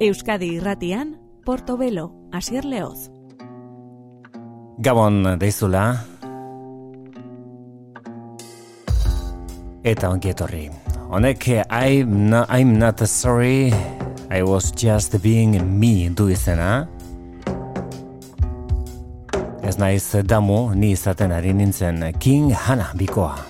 Euskadi Irratian Portobelo Asier Leoz. Gabon deizula. Eta ongi etorri. Honek I'm, no, I'm not sorry. I was just being me du izena. Ez naiz damu ni izaten ari nintzen King Hana bikoa.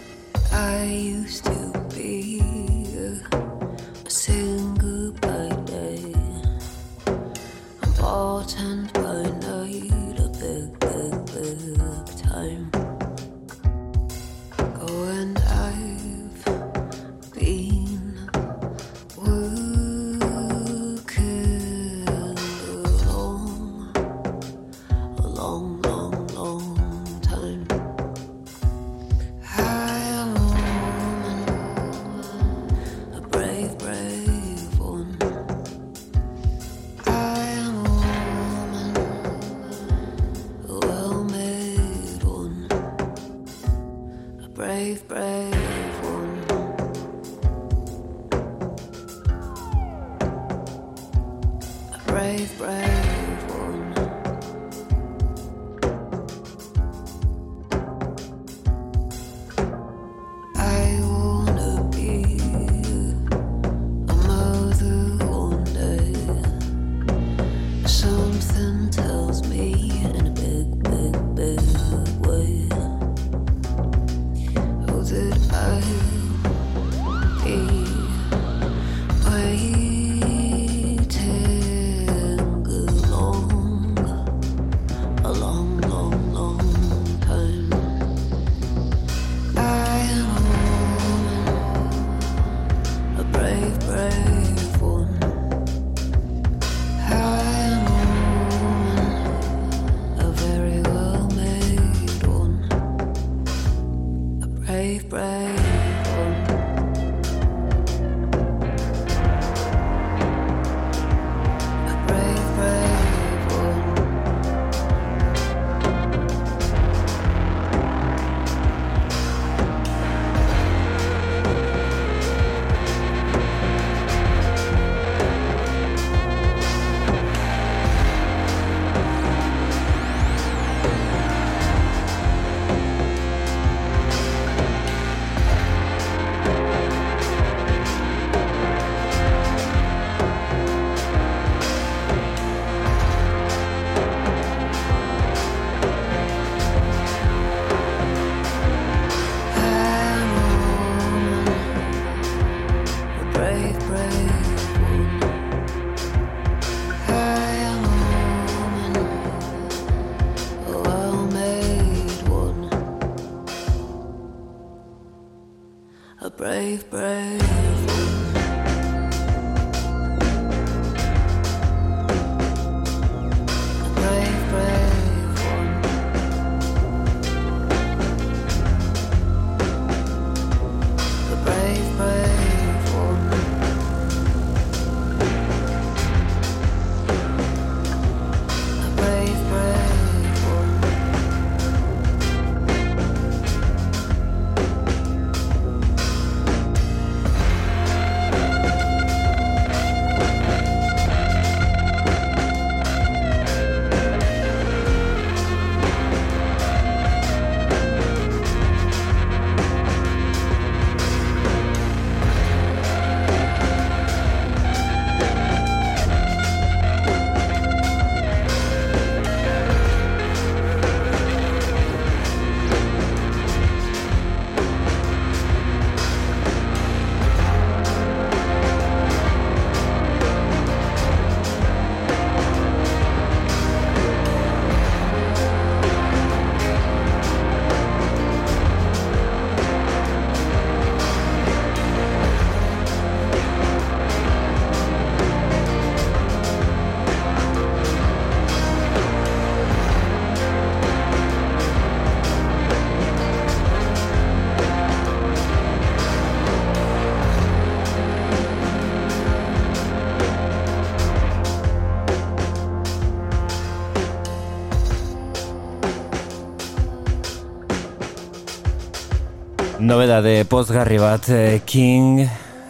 Nobedade pozgarri bat eh, King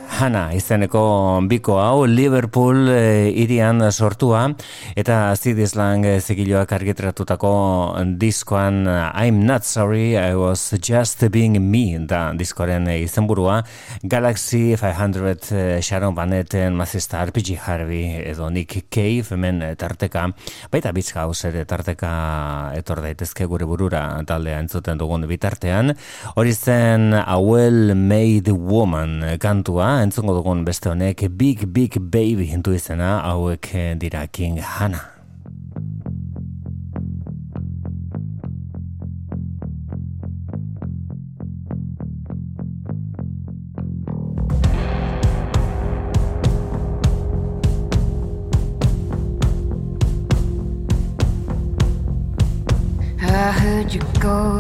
Hana izeneko biko hau Liverpool eh, irian sortua eta Zidislang eh, zigiloak argitratutako diskoan I'm not sorry, I was just being me da diskoaren izenburua. Galaxy 500 Sharon Van Etten, Mazista RPG Harvey edo Nick Cave hemen tarteka. Baita bizka hau ere tarteka etor daitezke gure burura taldea entzuten dugun bitartean. Hori zen A Well Made Woman kantua. Entzungo dugun beste honek Big Big Baby intu izena hauek dira King Hannah you go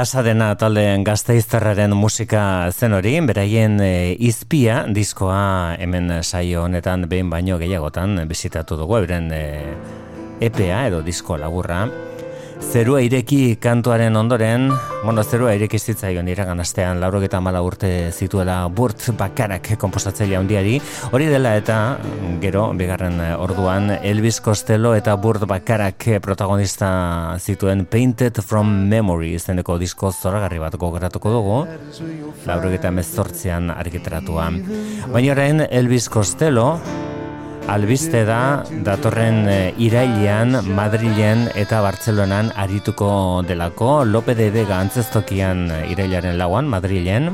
Pasadena talde gazteizterraren musika zen hori, beraien e, izpia diskoa hemen saio honetan behin baino gehiagotan bizitatu dugu, euren e, EPA edo disko laburra. Zerua ireki kantuaren ondoren, bueno, zerua ireki zitzaion iragan astean, laurogeta urte zituela burt bakarak komposatzailea handiari. Hori dela eta, gero, bigarren orduan, Elvis Costello eta burt bakarak protagonista zituen Painted from Memory izeneko disko zoragarri bat gogoratuko dugu, laurogeta mezortzean argitaratua. Baina orain Elvis Costello, albiste da datorren eh, irailean Madrilen eta Bartzelonan arituko delako Lope de Vega antzestokian eh, irailaren lauan Madrilen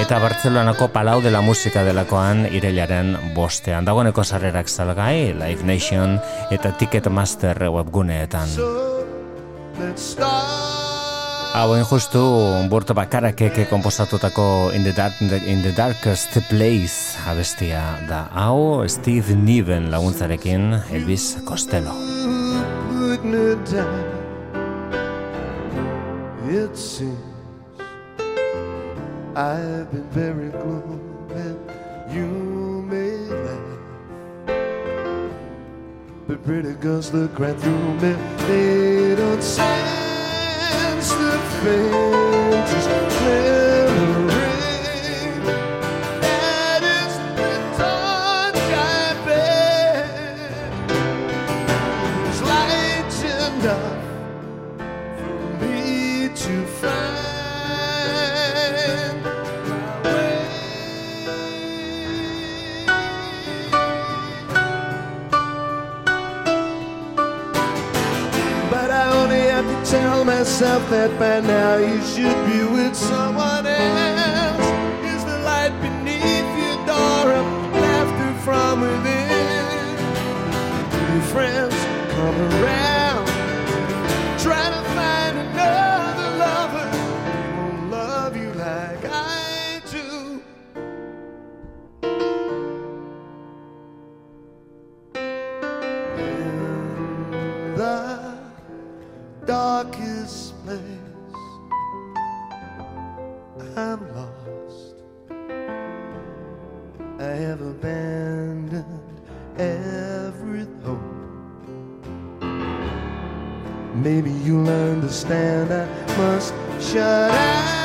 eta Bartzelonako Palau de la Musika delakoan irailaren bostean. Dagoeneko sarrerak salgai Live Nation eta Ticketmaster webguneetan Hauen justu burto bakarakek komposatutako in the, dark, in the Darkest Place abestia da. Hau Steve Niven laguntzarekin Elvis Costello. It seems I've been very gloomy You may laugh. But pretty girls look right through me. They don't say the faintest myself that by now you should be with someone else. Is the light beneath your door a laughter from within? Your friends come around, Maybe you'll understand I must shut out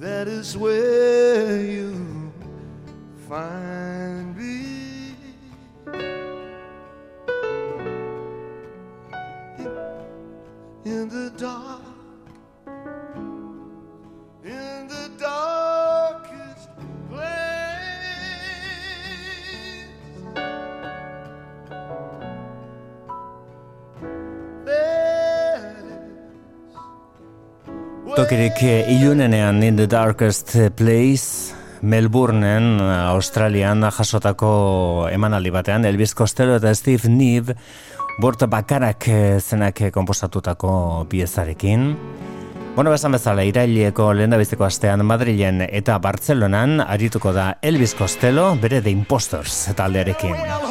That is where, Eh, ilunenean in the darkest place Melbourneen, Australian jasotako emanaldi batean Elvis Costello eta Steve Neve Bort bakarak eh, zenak komposatutako piezarekin. Bueno, besan bezala, iraileko lehen astean Madrilen eta Bartzelonan arituko da Elvis Costello bere The Impostors taldearekin.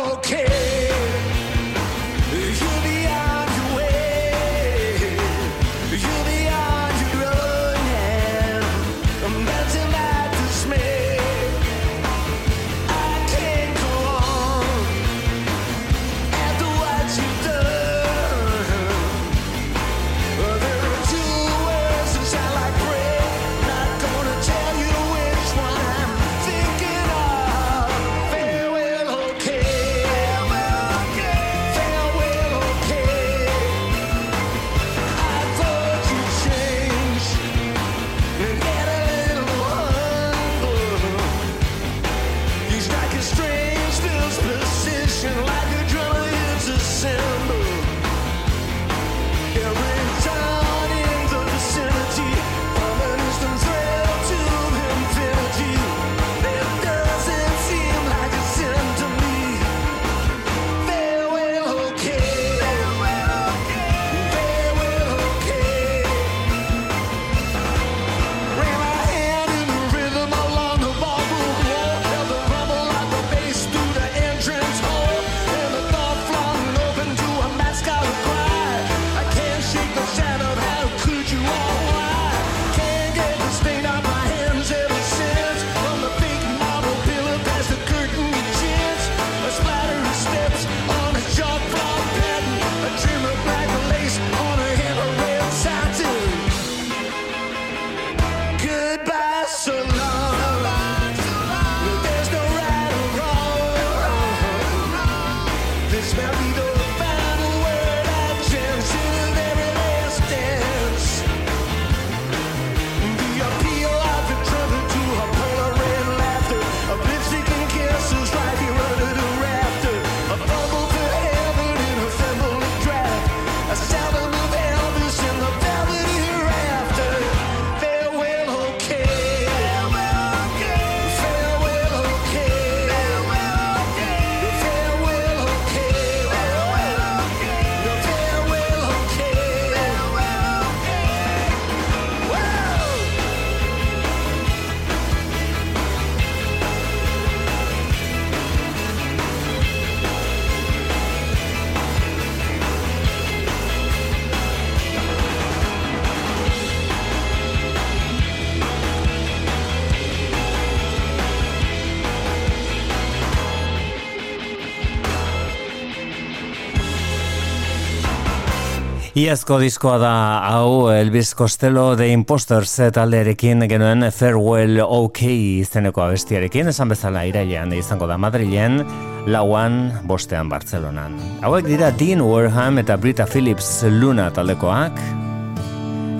Iazko diskoa da hau Elvis Costello The Imposters taldearekin genuen Farewell OK izeneko abestiarekin. Esan bezala irailean izango da Madrilen lauan bostean Bartzelonan. Hauek dira Dean Warham eta Brita Phillips Luna taldekoak.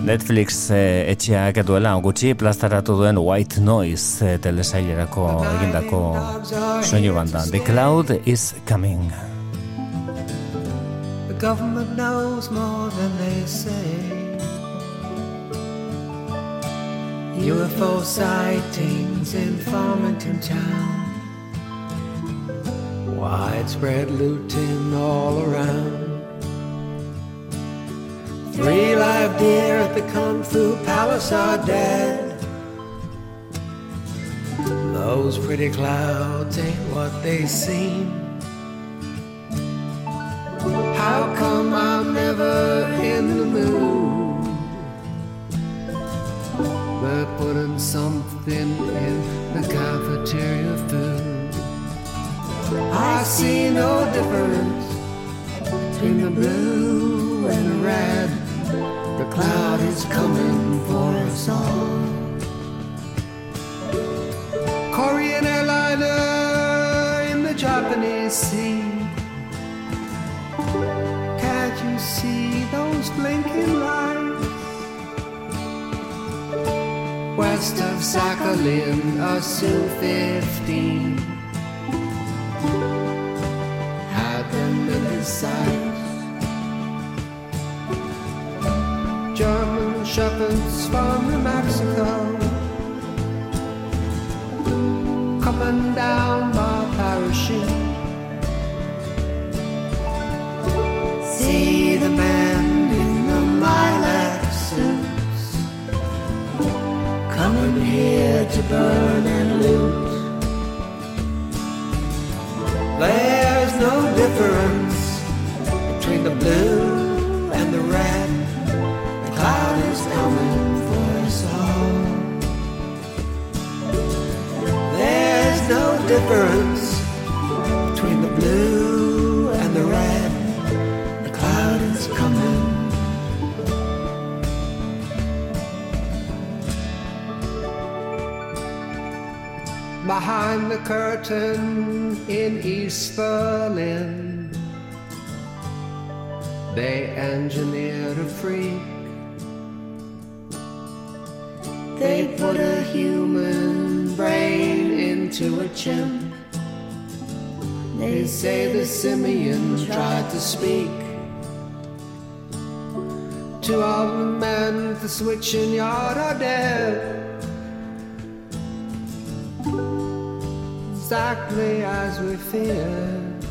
Netflix eh, etxeak duela gutxi plastaratu duen White Noise eh, telesailerako egindako soinu banda. The Cloud is Coming government knows more than they say. UFO sightings in Farmington town. Widespread looting all around. Three live deer at the Kung Fu Palace are dead. Those pretty clouds ain't what they seem. How come I'm never in the mood? They're putting something in the cafeteria food. I see no difference between the blue and the red. The cloud is coming for us all. Korean airliner in the Japanese sea. See those blinking lights west of Sakhalin, a Su-15 had them in his sights. German shepherds from New Mexico coming down by parachute. The in the lilac suits coming here to burn and loot. There's the curtain in East Berlin. They engineered a freak. They put a human brain into a chimp. They say the simian tried to speak. Two of the men at the switching yard are dead. Exactly as we feared.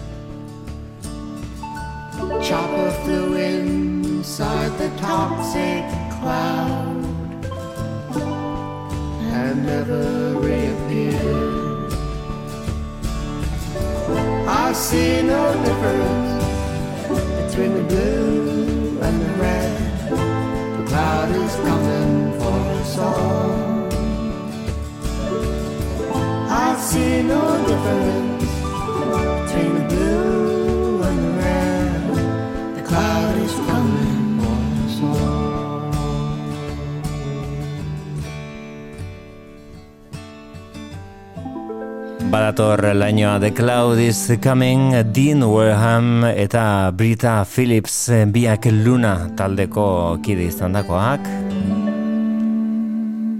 Chopper flew inside the toxic cloud and never reappeared. I see no difference between the blue and the red. The cloud is coming for us all. See no difference between the blue and the red. The cloud is coming once more. Badator lainoa The Cloud is Coming, Dean Wareham eta Brita Phillips biak luna taldeko kide izan dakoak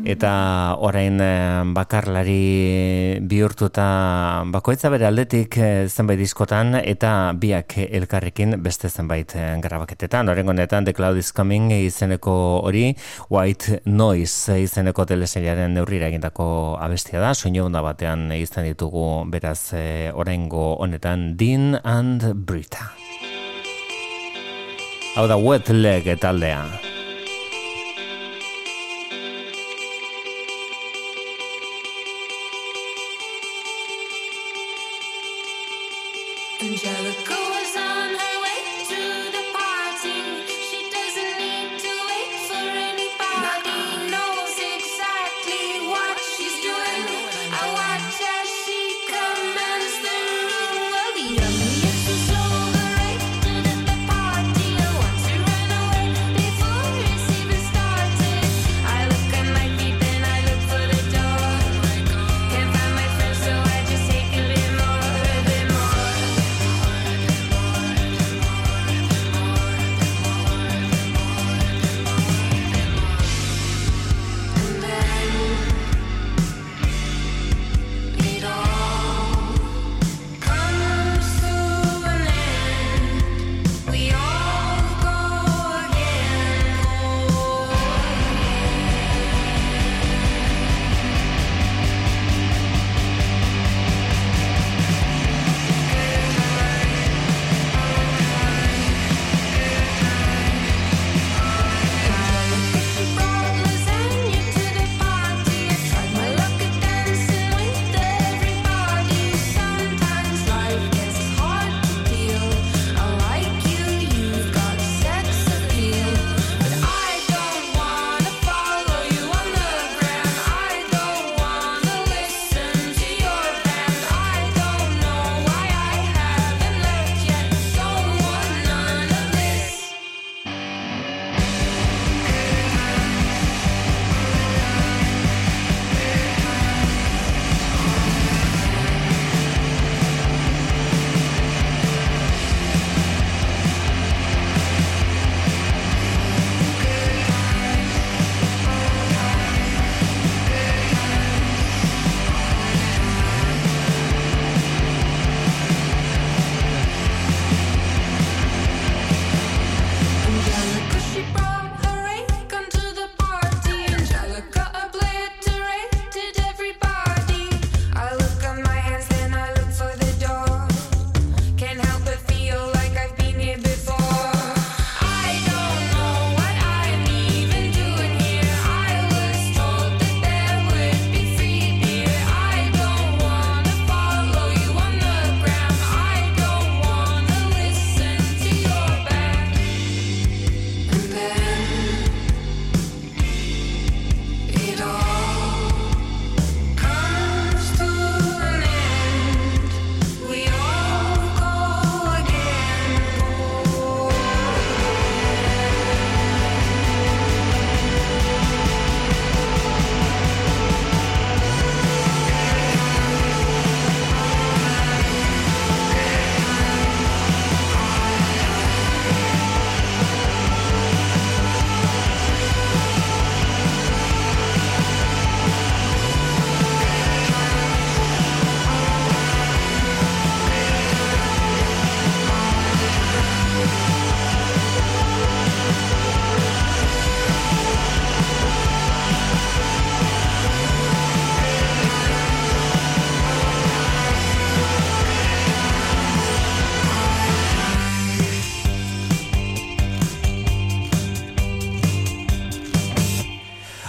eta orain eh, bakarlari bihurtuta bakoitza bere aldetik eh, zenbait diskotan eta biak elkarrekin beste zenbait eh, grabaketetan. Oren honetan The Cloud is Coming izeneko hori White Noise izeneko telesailaren neurrira egindako abestia da. Soinu onda batean izan ditugu beraz oraingo honetan Dean and Brita. Hau da wet leg taldea.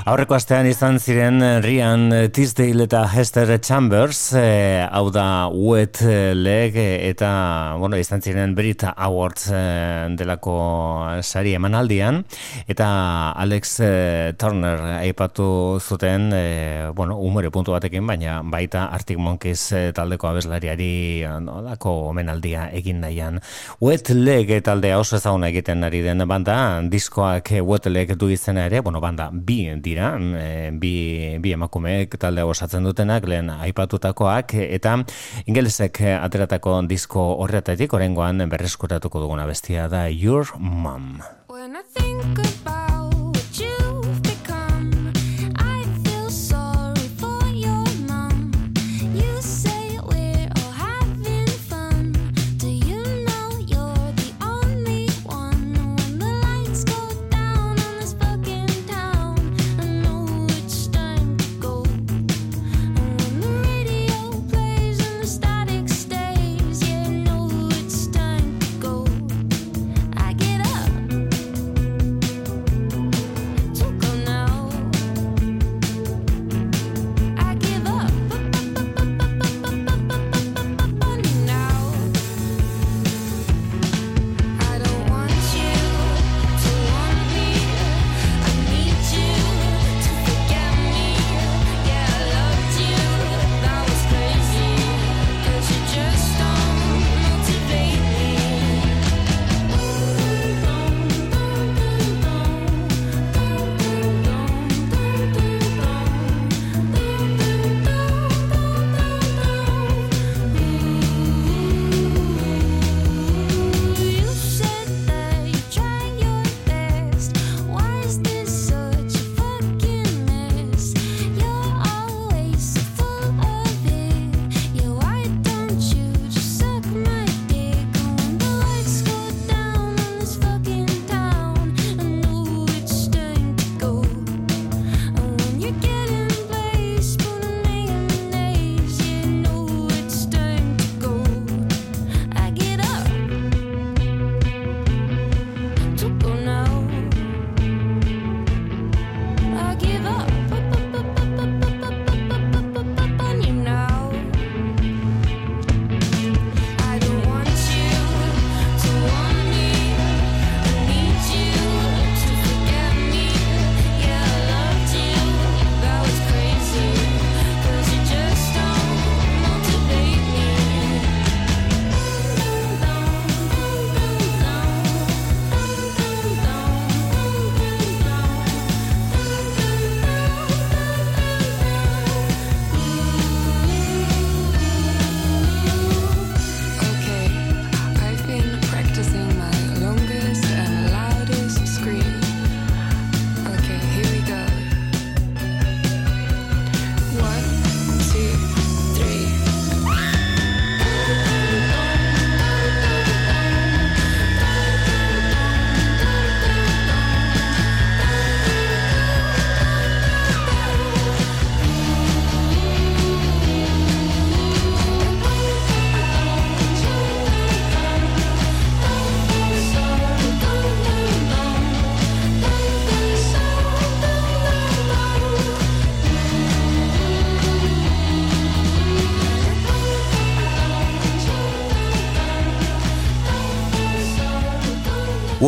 Aurreko astean izan ziren Rian Tisdale eta Hester Chambers, e, hau da Wet Leg eta bueno, izan ziren Brit Awards e, delako sari emanaldian eta Alex e, Turner aipatu zuten e, bueno, umore puntu batekin, baina baita Arctic Monkeys taldeko abeslariari nolako omenaldia egin nahian. Wet Leg taldea oso ezaguna egiten ari den banda, diskoak Wet Leg du izena ere, bueno, banda bi dira dira, e, bi, bi emakumeek talde osatzen dutenak, lehen aipatutakoak, eta ingelesek ateratako disko horretatik, orengoan berreskuratuko duguna bestia da Your Mom. When I think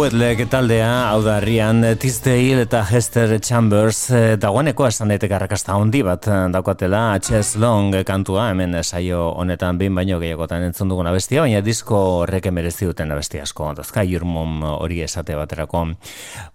Wetleg taldea, hau da Rian Tisdale eta Hester Chambers eh, dagoeneko esan daiteke arrakasta handi bat eh, daukatela Chess Long kantua hemen saio honetan behin baino gehiagotan entzun duguna bestia, baina disko horrek merezi duten abesti asko, dazka Jurmom hori esate baterako.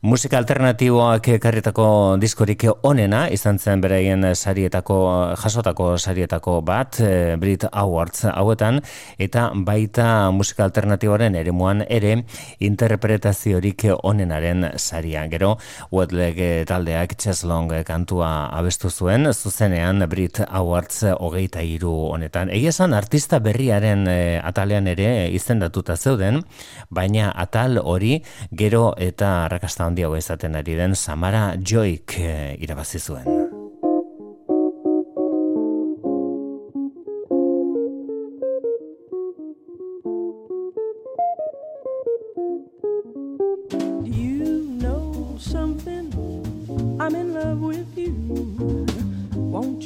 Musika alternatiboak karrietako diskorik onena, izan zen beraien sarietako, jasotako sarietako bat, eh, Brit Awards hauetan, eta baita musika alternatiboaren ere muan ere interpretazio interpretaziorik onenaren saria. Gero, Wetleg taldeak Cheslong kantua abestu zuen, zuzenean Brit Awards hogeita iru honetan. Egia esan, artista berriaren e, atalean ere izendatuta zeuden, baina atal hori gero eta rakasta handiago izaten ari den Samara Joik e, irabazi zuen.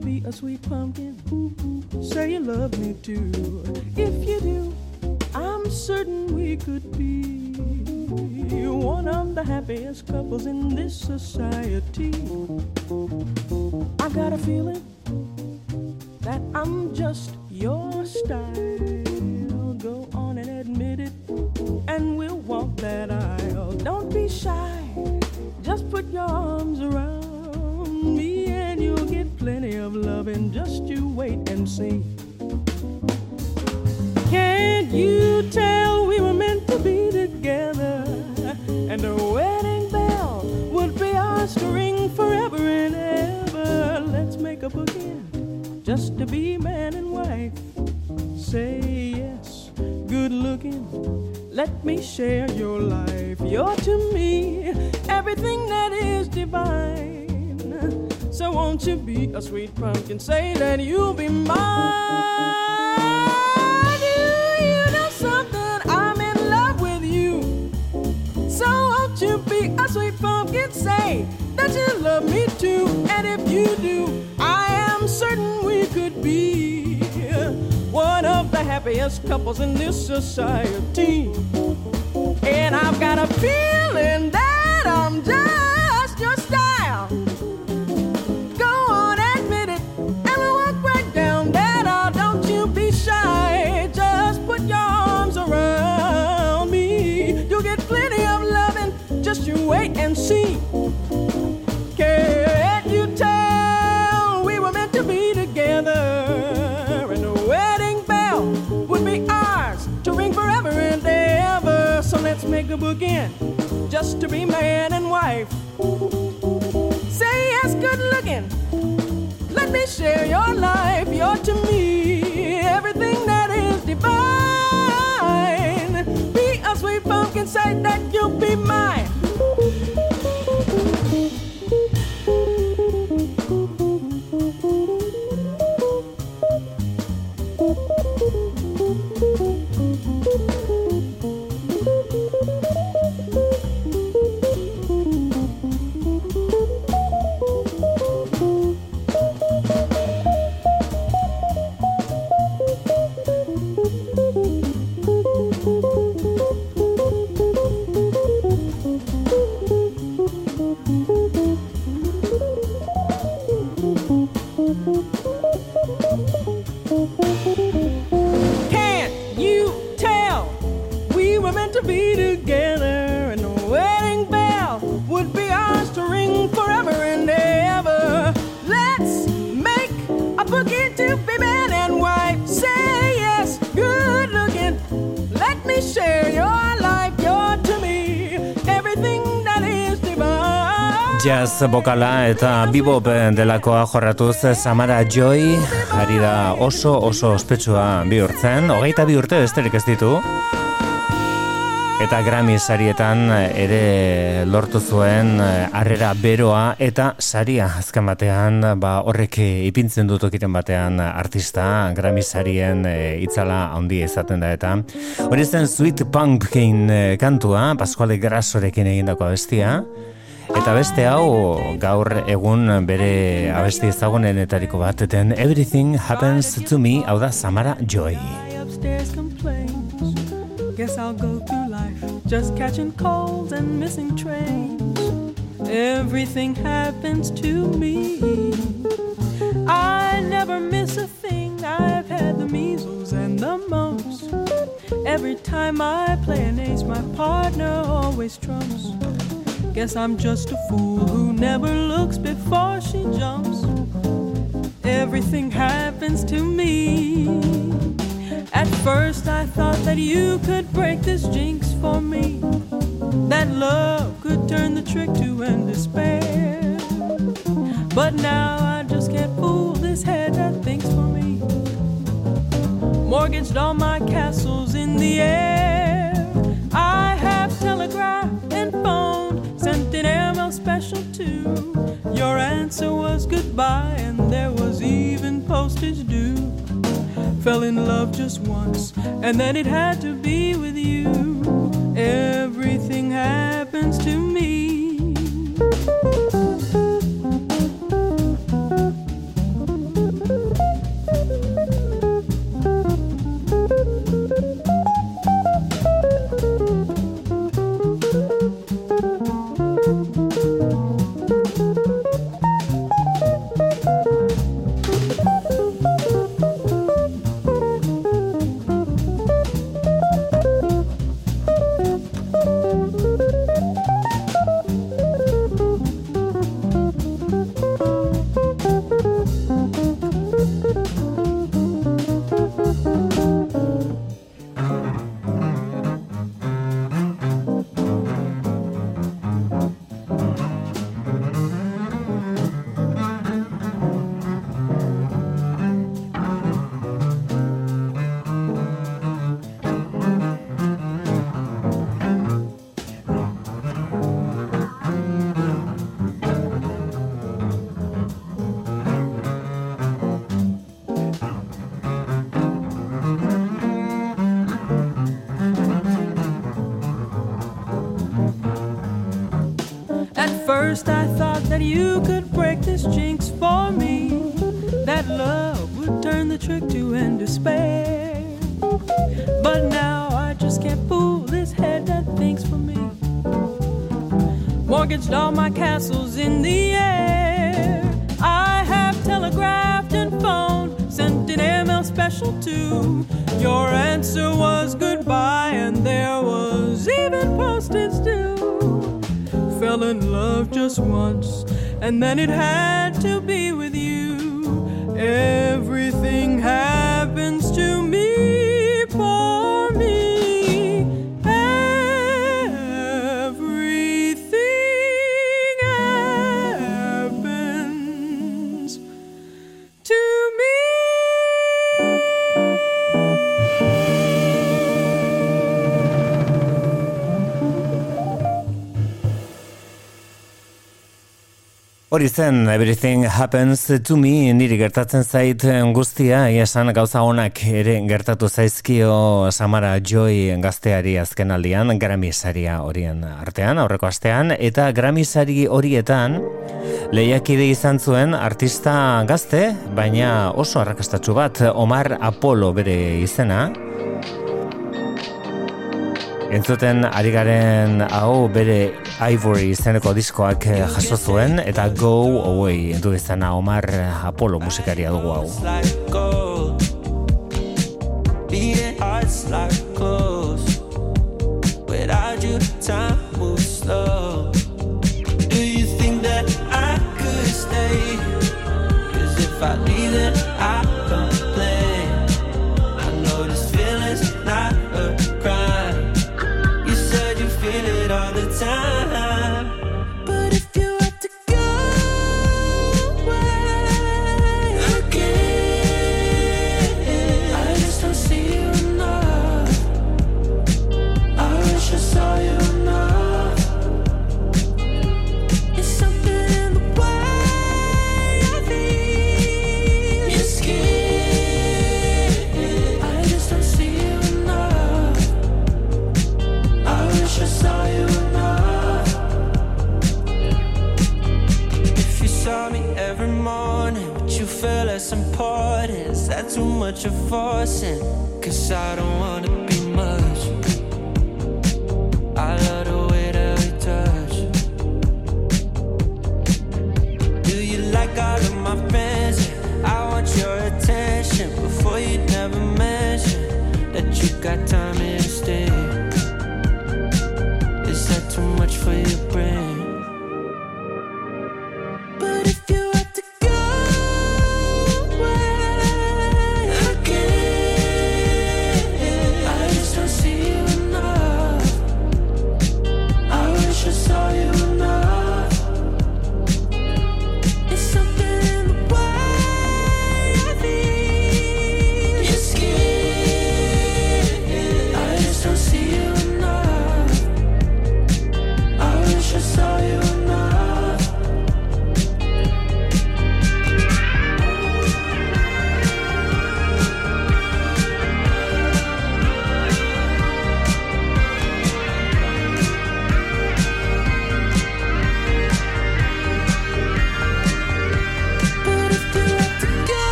Be a sweet pumpkin, say you love me too. If you do, I'm certain we could be one of the happiest couples in this society. I got a feeling that I'm just your style. Go on and admit it, and we'll walk that aisle. Don't be shy, just put your arms around plenty of loving. Just you wait and see. Can't you tell we were meant to be together? And a wedding bell would be ours to ring forever and ever. Let's make a bookend just to be man and wife. Say yes, good looking. Let me share your life. You're to me everything that is divine. So won't you be a sweet pumpkin? Say that you'll be mine. Do you know something? I'm in love with you. So won't you be a sweet pumpkin? Say that you love me too. And if you do, I am certain we could be one of the happiest couples in this society. And I've got a feeling that I'm just see. Can't you tell we were meant to be together? And the wedding bell would be ours to ring forever and ever. So let's make a bookend just to be man and wife. Say yes, good looking. Let me share your life. You're Jazz bokala eta bebop delakoa jorratuz Samara Joy ari da oso oso ospetsua bihurtzen, hogeita urte besterik ez ditu. Eta Grammy sarietan ere lortu zuen eh, harrera beroa eta saria azken batean ba, horrek ipintzen dut okiten batean artista Grammy sarien eh, itzala handi izaten da eta. Hori zen Sweet Pumpkin eh, kantua Pasquale Grassorekin egindako abestia Eta beste hau gaur egun bere abesti ezagunenetariko bat den Everything Happens to Me hau da Samara Joy. Guess I'll go through life just catching colds and missing trains. Everything happens to me. I never miss a thing. I've had the measles and the mumps. Every time I play an ace, my partner always trumps. Guess I'm just a fool who never looks before she jumps. Everything happens to me. At first, I thought that you could break this jinx for me. That love could turn the trick to end despair. But now I just can't fool this head that thinks for me. Mortgaged all my castles in the air. Goodbye, and there was even postage due. Fell in love just once, and then it had to be with you. Everything happens would turn the trick to end despair. But now I just can't fool this head that thinks for me. Mortgaged all my castles in the air. I have telegraphed and phoned, sent an email special too. Your answer was goodbye, and there was even postage due. Fell in love just once, and then it had to be Hori zen, everything happens to me, niri gertatzen zait guztia, ia esan gauza honak ere gertatu zaizkio Samara Joy gazteari azken aldian, gramisaria horien artean, aurreko astean, eta gramisari horietan lehiakide izan zuen artista gazte, baina oso arrakastatsu bat, Omar Apollo bere izena, Entzuten ari garen hau bere Ivory izeneko diskoak eh, jaso zuen eta Go Away du izena Omar Apollo musikaria dugu hau. Without you, time moves slow. Do you think that I could stay? Cause if I leave, then I much of forcing? Cause I don't wanna be much. I love the way that we touch. Do you like all of my friends? I want your attention before you never mention that you got time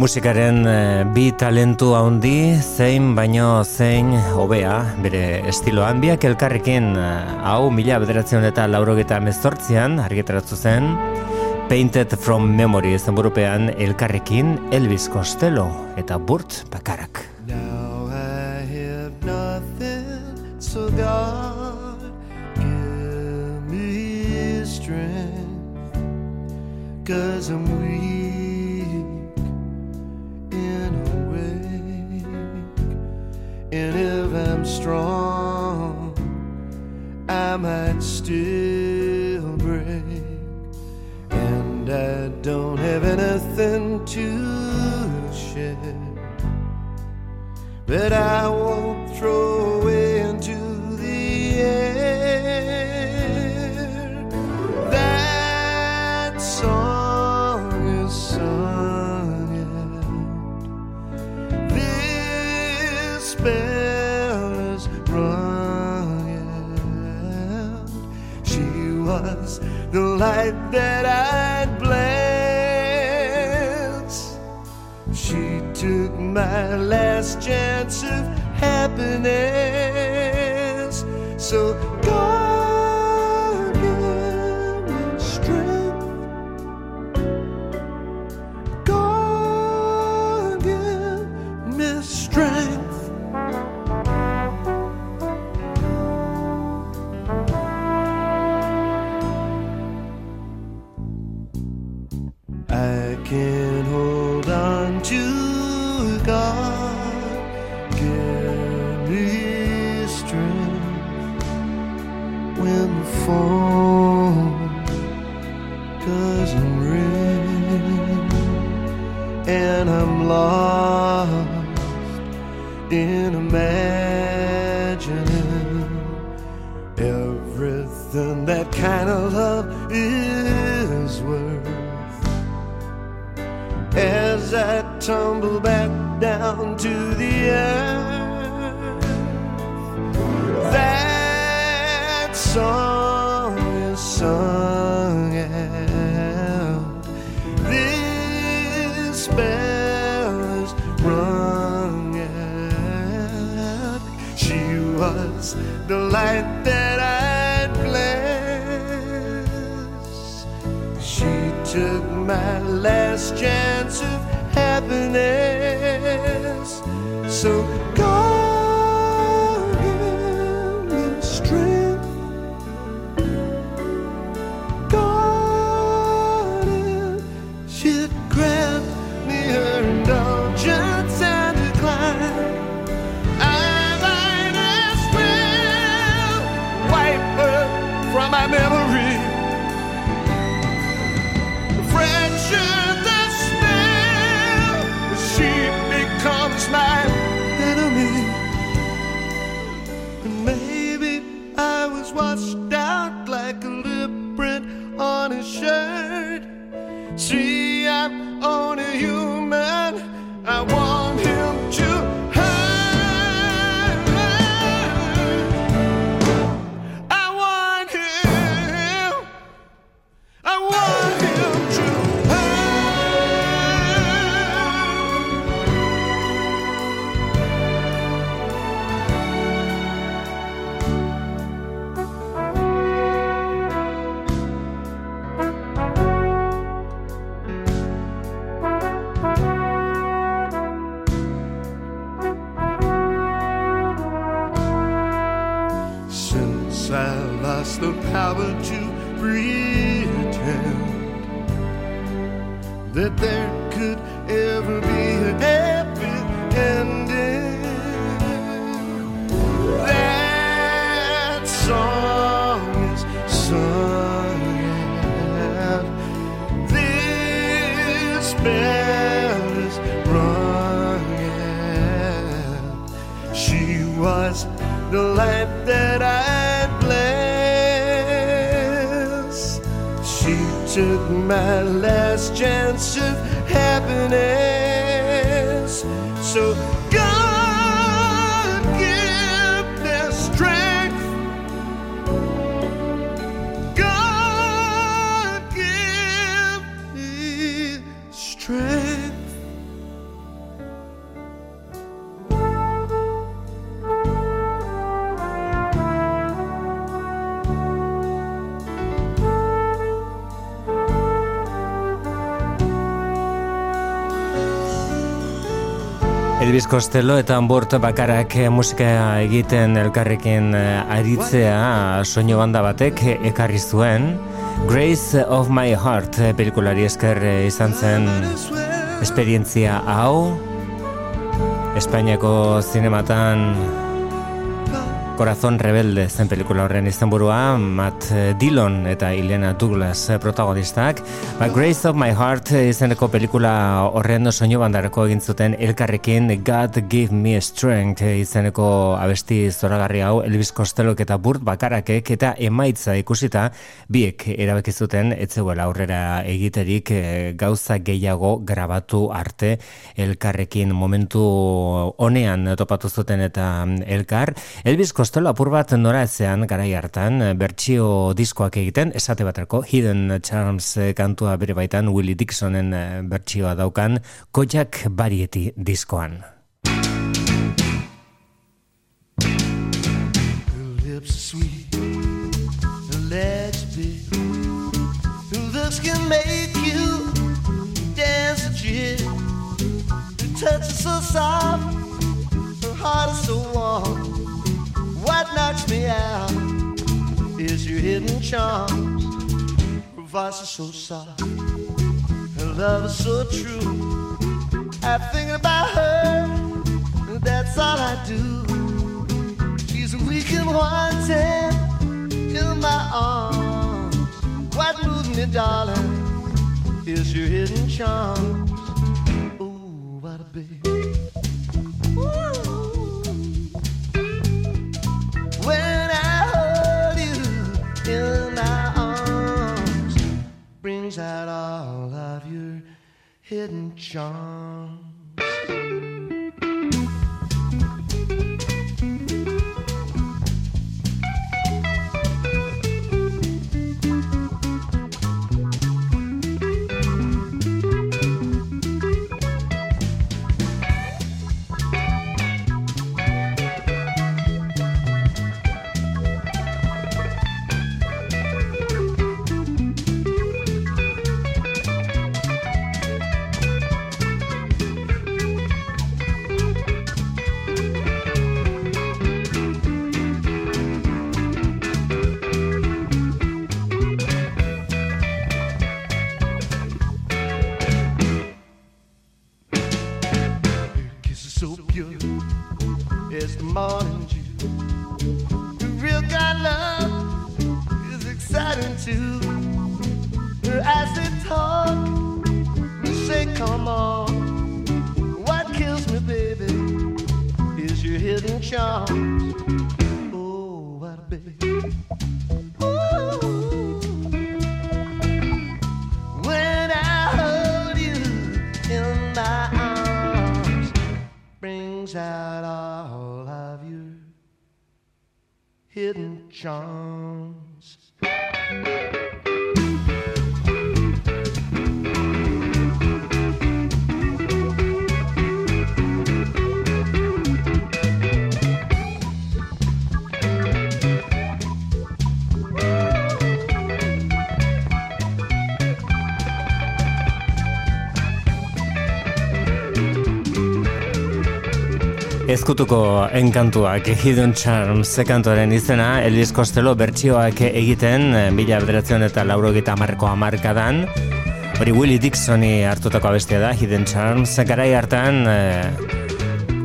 Musikaren eh, bi talentu handi zein baino zein hobea bere estiloan biak elkarrekin eh, hau mila bederatzen eta laurogeta mezortzian argitaratu zen Painted from Memory zenburupean elkarrekin Elvis Costello eta Burt Bakarak. Now I have nothing so God give me strength cause I'm weak still break. And I don't have anything to share, but I won't. last chance of happiness. So Costello eta Bort bakarak eh, musika egiten elkarrekin eh, aritzea soinu banda batek ekarri zuen. Grace of My Heart eh, pelikulari esker izan zen esperientzia hau Espainiako zinematan Corazón Rebelde zen pelikula horren izenburua, Matt Dillon eta Elena Douglas protagonistak. Ba, Grace of My Heart izeneko pelikula horren soinu bandarako egin zuten elkarrekin God Give Me Strength izeneko abesti zoragarri hau Elvis Costello eta Burt Bakarakek eta emaitza ikusita biek erabaki zuten etzegoela aurrera egiterik eh, gauza gehiago grabatu arte elkarrekin momentu honean topatu zuten eta elkar. Elvis Costello Costello apur bat nora ezean garai hartan bertsio diskoak egiten esate baterako Hidden Charms eh, kantua bere baitan Willie Dixonen eh, bertsioa daukan Kojak Variety diskoan. Touch so soft, her heart is so warm What knocks me out is your hidden charms. Your voice is so soft, her love is so true. I'm thinking about her, that's all I do. She's weak and wanting in my arms. What moves me, darling, is your hidden charms. Ooh, what a baby. when brings out all of your hidden you is the morning dew. The real kind love is exciting too. As they talk, you say, come on. What kills me, baby, is your hidden charm. Charms. Ezkutuko enkantuak Hidden Charms kantuaren izena Elvis Costello bertsioak egiten eh, mila bederatzen eta lauro gita amarko amarkadan hori Willie Dixoni hartutako abestia da Hidden Charms. Garai hartan e,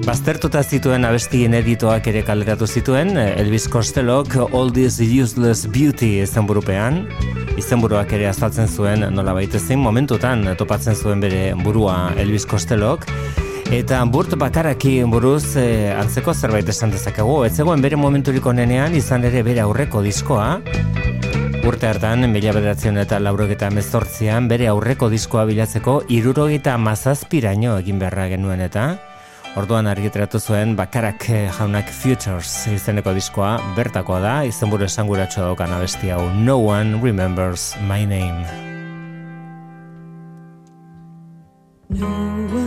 baztertuta zituen abesti ineditoak ere kalderatu zituen eh, Elvis Costellok All This Useless Beauty izan burupean izenburuak ere azaltzen zuen nola baitezin momentutan topatzen zuen bere burua Elvis Costellok Eta burt bakaraki buruz e, antzeko zerbait esan dezakegu. Ez zegoen bere momenturik onenean izan ere bere aurreko diskoa. Urte hartan, mila bederatzen eta laurogeta mezortzian, bere aurreko diskoa bilatzeko irurogeta mazazpiraino egin beharra genuen eta orduan argitratu zuen bakarak eh, jaunak Futures izeneko diskoa bertakoa da, izenburu esanguratxo daukan abesti hau No One Remembers My Name. No one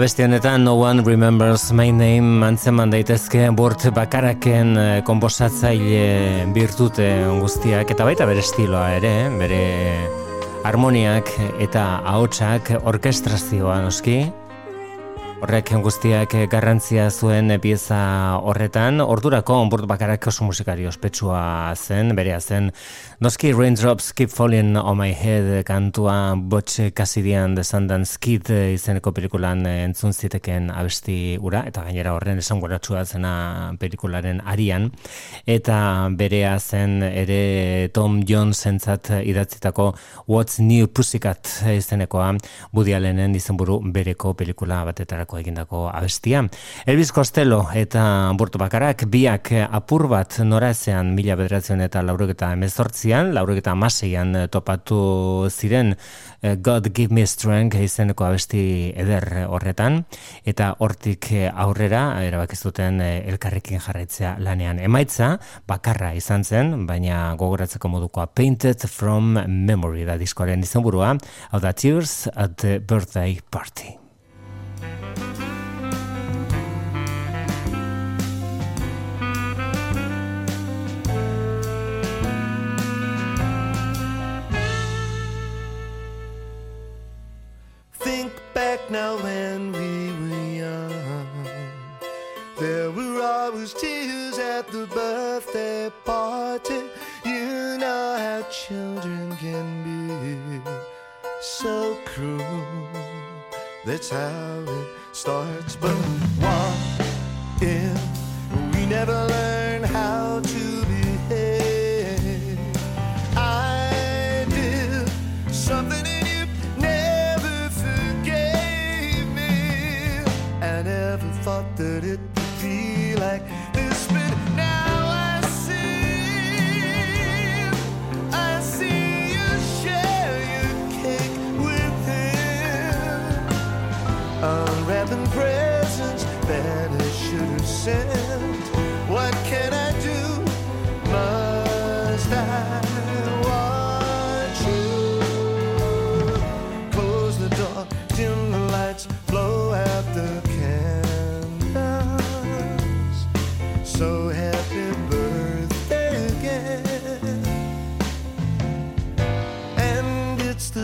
Abesti honetan No One Remembers My Name antzeman daitezke bort bakaraken eh, konposatzaile birtute guztiak eta baita bere estiloa ere, bere harmoniak eta ahotsak orkestrazioa noski. Horrek guztiak garrantzia zuen pieza horretan, ordurako onburt bakarrak oso musikari ospetsua zen, berea zen, noski Raindrops Keep Falling on My Head kantua Butch Cassidian The Sundance Kid izeneko pelikulan entzun ziteken abesti ura, eta gainera horren esan zena pelikularen arian, eta berea zen ere Tom Jones entzat idatzitako What's New Pussycat izenekoa. Woody Allenen izenburu bereko pelikula batetarako egindako abestia. Elvis Costello eta Burto Bakarak biak apur bat noraezean mila bederatzen eta laurogeta emezortzian, laurogeta amaseian topatu ziren eh, God Give Me Strength izeneko abesti eder horretan, eta hortik aurrera erabaki zuten eh, elkarrekin jarraitzea lanean. Emaitza bakarra izan zen, baina gogoratzeko modukoa Painted from Memory da diskoaren izenburua, hau da Tears at the Birthday Party. Now when we were young. There were always tears at the birthday party. You know how children can be so cruel. That's how it starts. But what if we never learn that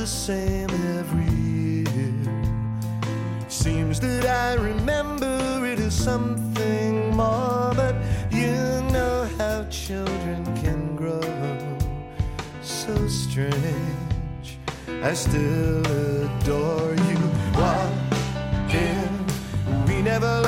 same every year. Seems that I remember it as something more, but you know how children can grow so strange. I still adore you. If we never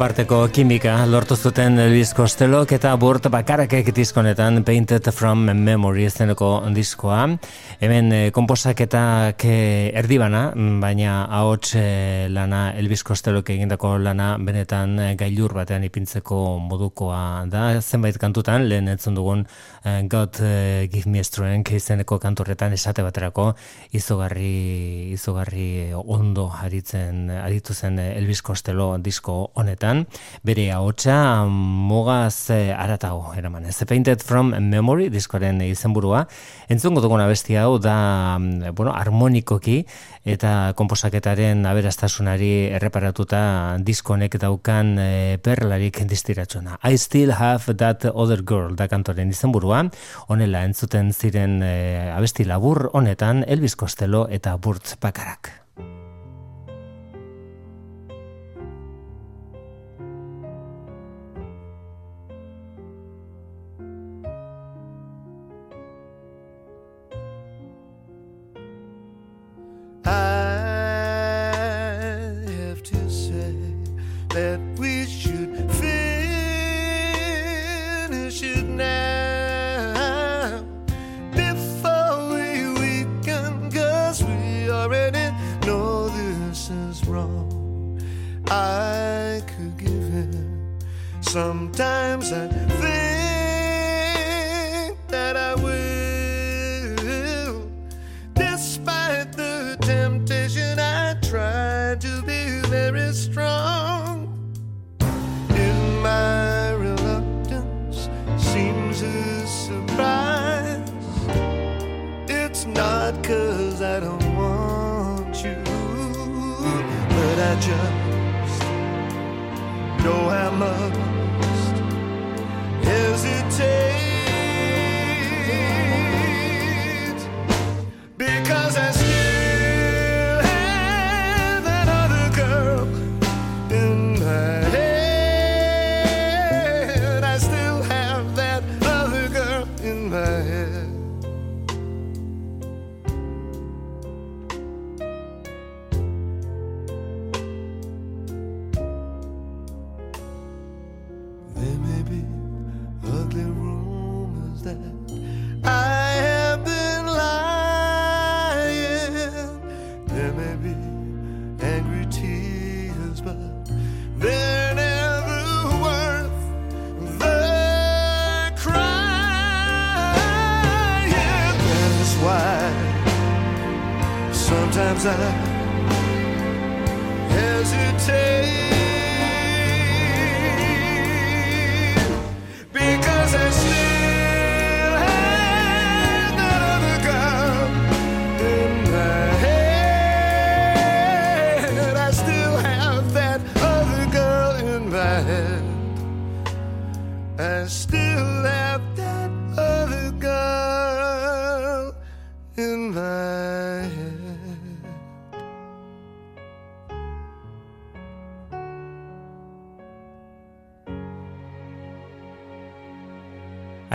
Aparteko kimika lortu zuten Elvis Costellok eta Burt Bakarakek diskonetan Painted from Memory izeneko diskoa. Hemen eh, komposaketak eh, erdibana, mm, baina ahots eh, lana Elvis Costellok egindako lana benetan eh, gailur batean ipintzeko modukoa da. Zenbait kantutan, lehen entzun dugun eh, God eh, Give Me Strength izeneko kantorretan esate baterako izugarri, izugarri ondo aritzen, aritu zen eh, Elvis Costello disko honetan, bere ahotsa mugaz eh, aratago eraman. Ez Painted from Memory diskoaren izenburua, entzungo dugun abesti hau da, mm, bueno, harmonikoki eta komposaketaren aberastasunari erreparatuta disko honek daukan eh, perlarik distiratxona. I still have that other girl da kantoren izenburua, honela entzuten ziren eh, abesti labur honetan Elvis Costello eta Burt Bakarak.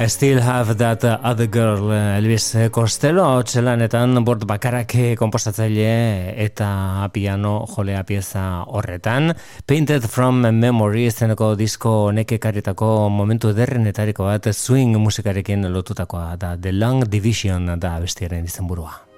I still have that uh, other girl uh, Elvis Costello txelanetan bort bakarak eh, komposatzaile eta piano jolea pieza horretan Painted from Memory zeneko disko nekekaritako momentu ederrenetariko bat swing musikarekin lotutakoa da The Long Division da bestiaren izan burua.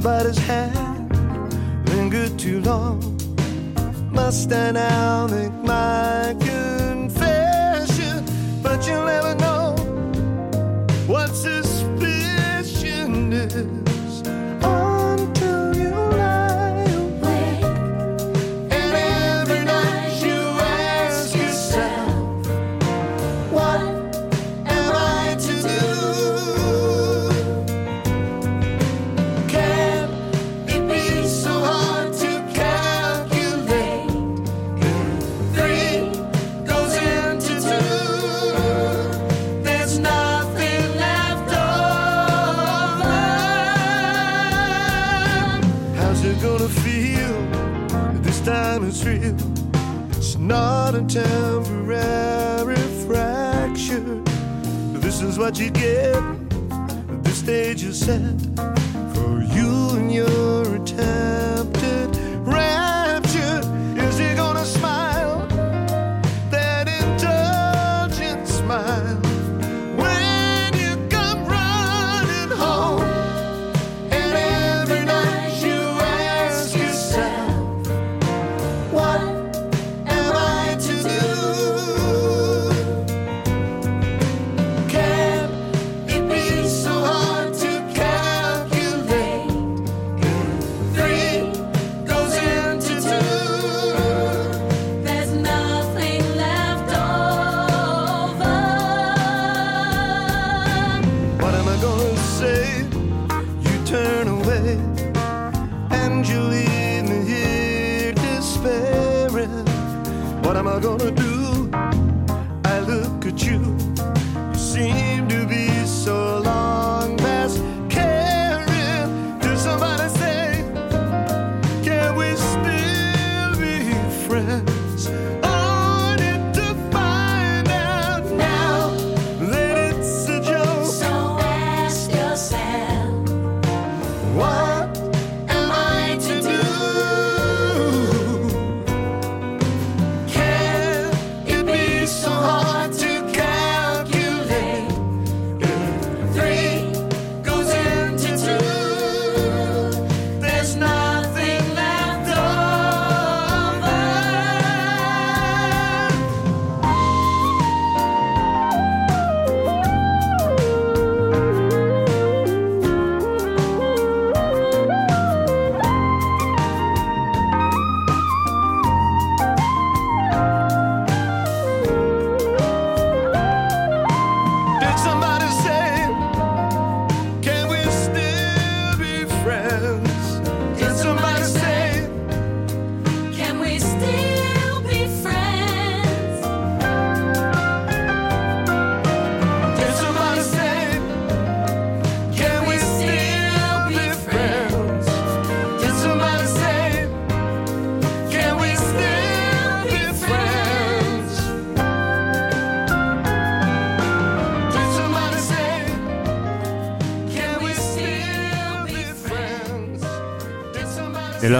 somebody's hand lingered too long. Must I now make my confession? But you'll never what you get at this stage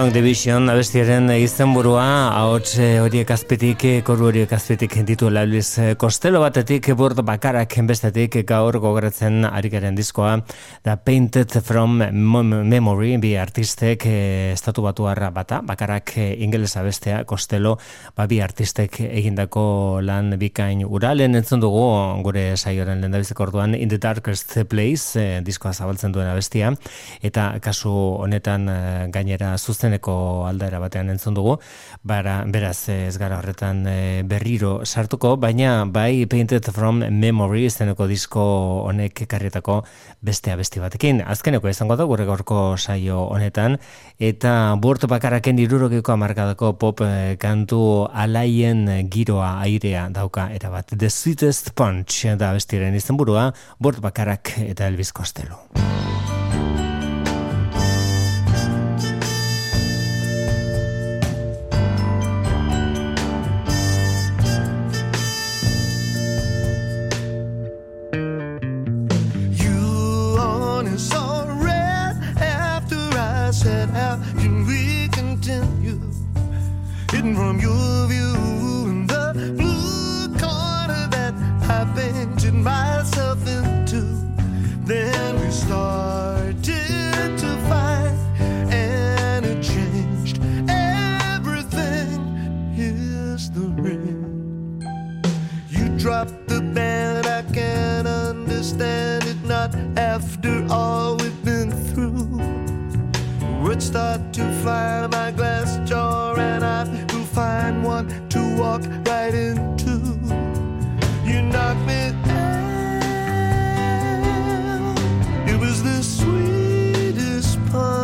Long Division abestiaren izenburua ahots eh, horiek azpetik, eh, koru horiek azpetik ditu Luis eh, Costello batetik, burt bakarak bestetik gaur gogoratzen arikaren diskoa da Painted from Mem- Memory bi artistek estatu batu bata, bakarak ingelesa bestea, Costello ba, bi artistek egindako lan bikain uralen entzun dugu gure saioaren lehendabizeko orduan In the Darkest Place diskoa zabaltzen duen abestia. Eta kasu honetan gainera zuzeneko aldaera batean entzun dugu. Bara, beraz ez gara horretan eh, berriro sartuko baina bai Painted from Memory izeneko disko honek ekarrietako beste abesti batekin. Azkeneko izango da gure gorko saio honetan eta burt bakaraken irurogeko amarkadako pop eh, kantu alaien giroa airea dauka eta bat The Sweetest Punch da bestiren izenburua burt bakarak eta Elvis Costello understand it. Not after all we've been through. Words start to fly in my glass jar, and I will find one to walk right into. You knocked me out. It was the sweetest punch.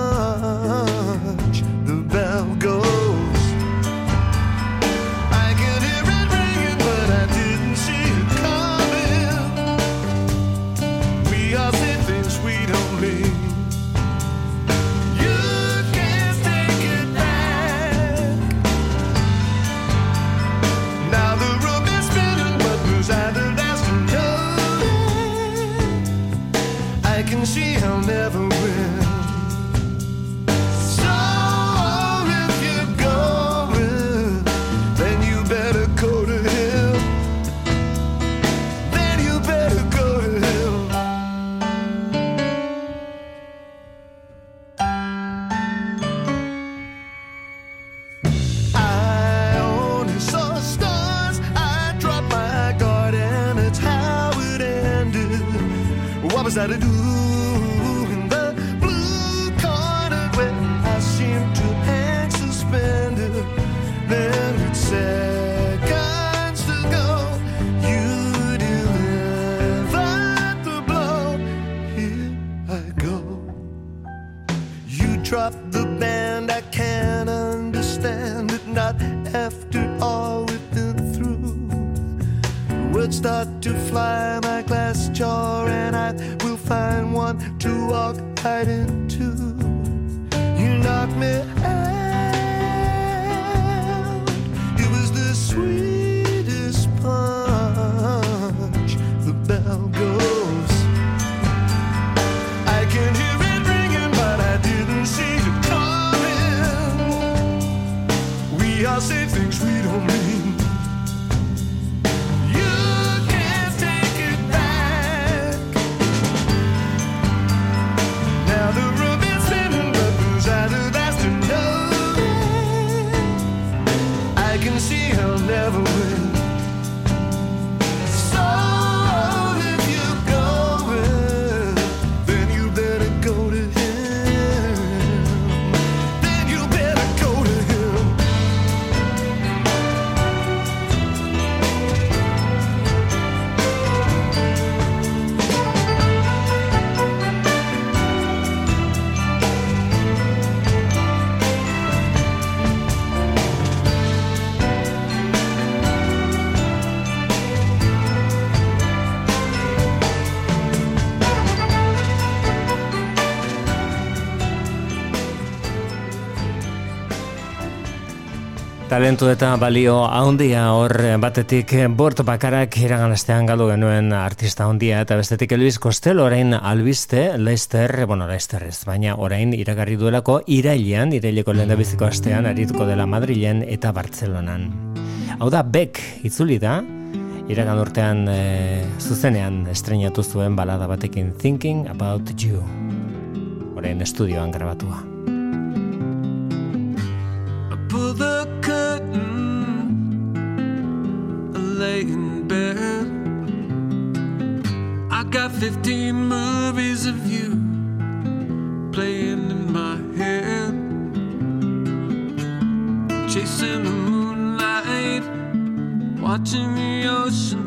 Talentu eta balio handia hor batetik bort bakarak iragan astean galdu genuen artista handia eta bestetik Elvis Costello orain albiste Leicester, bueno Leicester ez, baina orain iragarri duelako irailean, iraileko lehendabiziko astean arituko dela Madrilen eta Bartzelonan. Hau da Beck itzuli da, iragan urtean e, zuzenean estrenatu zuen balada batekin Thinking About You. Orain estudioan grabatua. In bed. I got 15 movies of you playing in my head, chasing the moonlight, watching the ocean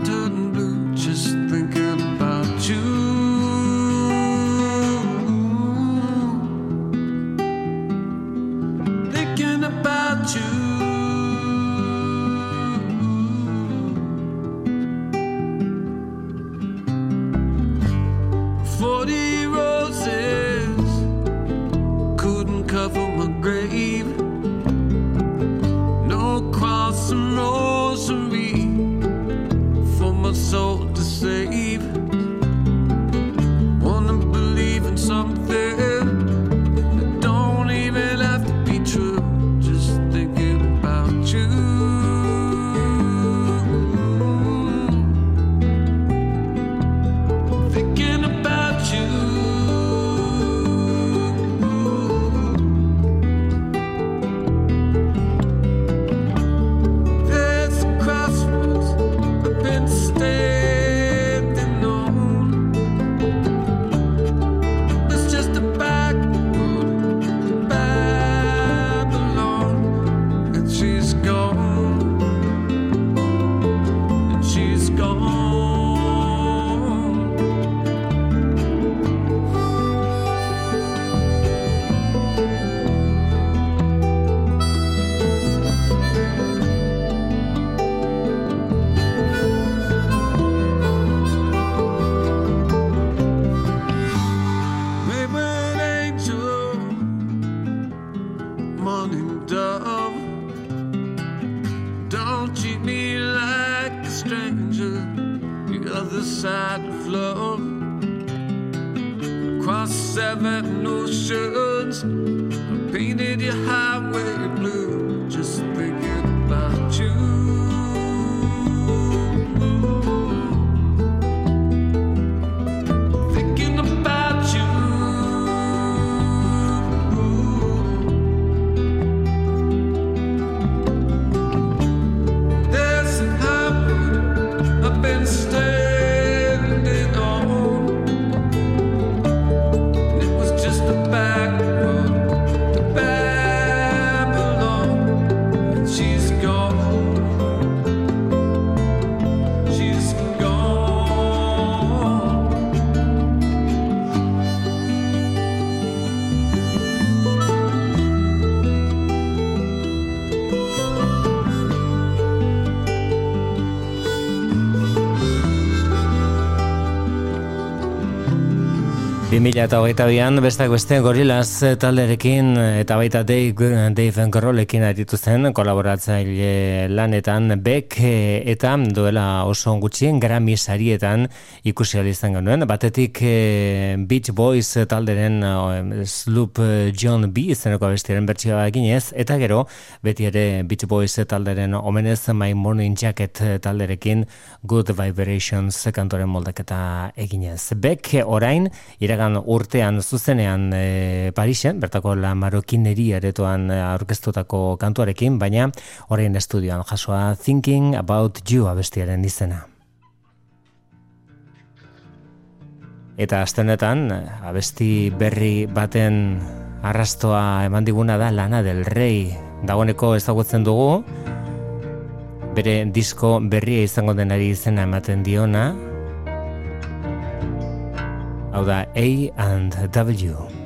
2008an bestak beste gorilaz talderekin eh, eta baita Dave, eh, Dave Grohlekin aritu kolaboratzaile lanetan bek eh, eta duela oso gutxien Grammy sarietan ikusi izan genuen. Batetik Beach Boys talderen Sloop John B izeneko bestiaren bertsioa eginez eta gero beti ere Beach Boys talderen omenez My Morning Jacket talderekin Good Vibrations kantoren moldaketa eginez. Bek orain iragan urtean zuzenean e, Parisen, bertako la marokineri aretoan e, aurkeztutako kantuarekin, baina orain estudioan jasoa Thinking About You abestiaren izena. Eta aste abesti berri baten arrastoa eman diguna da Lana del Rey. Dagoeneko ezagutzen dugu, bere disko berria izango denari izena ematen diona, hau da A and W.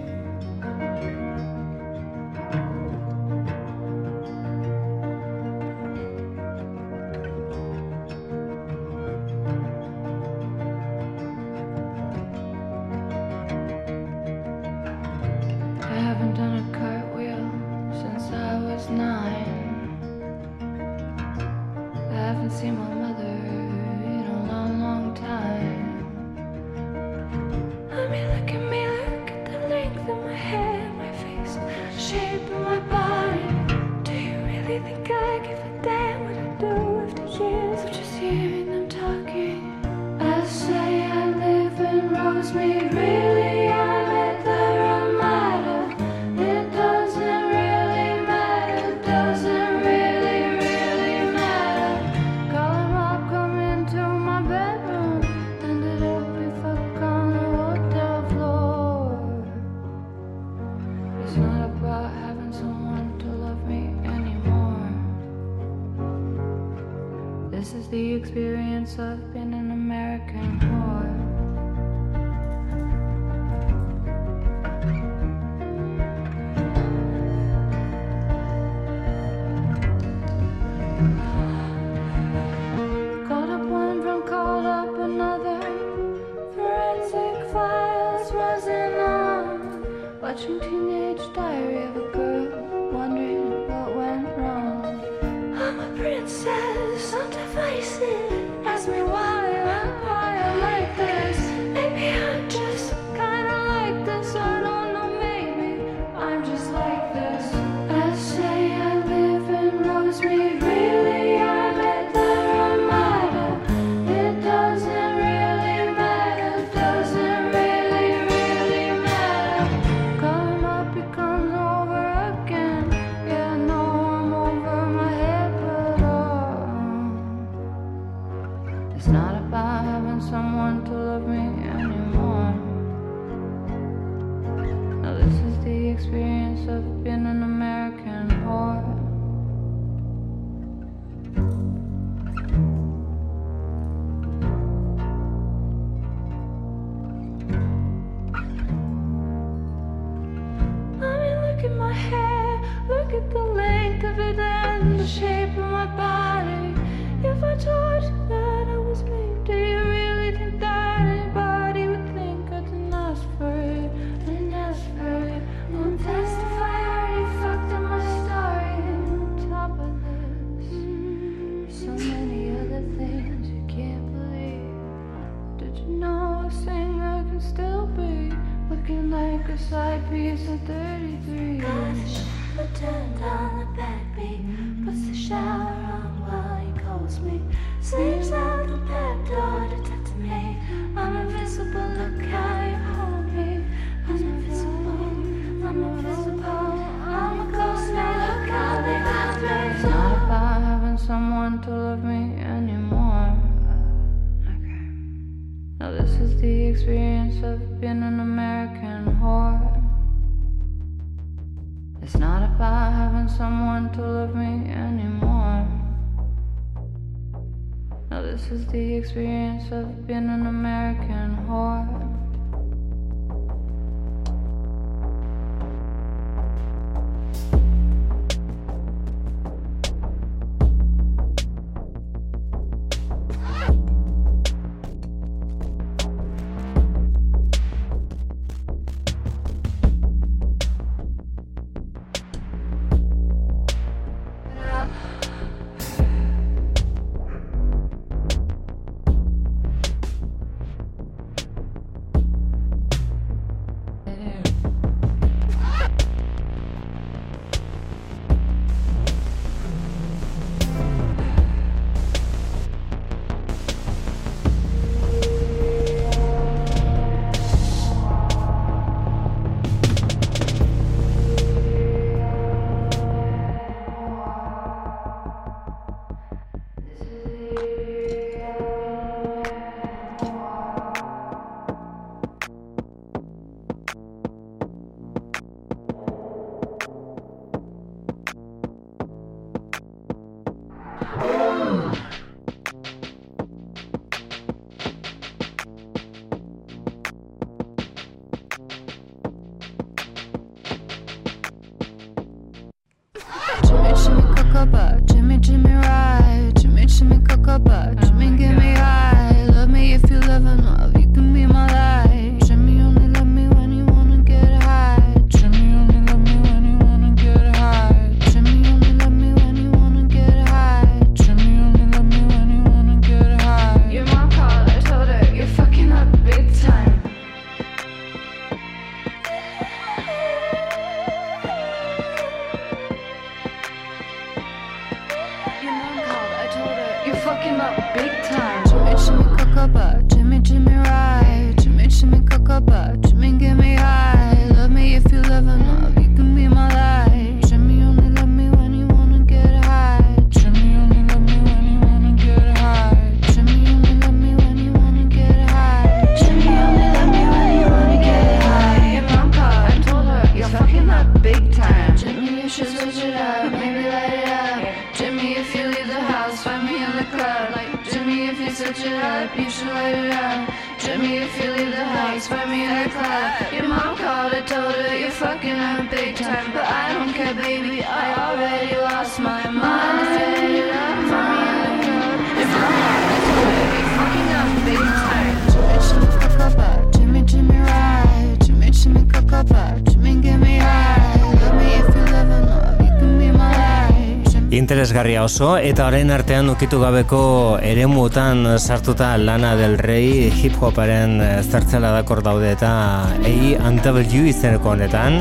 Interesgarria oso, eta orain artean ukitu gabeko eremutan sartuta lana del rei hip hoparen eh, zertzela dakor daude eta A&W izeneko honetan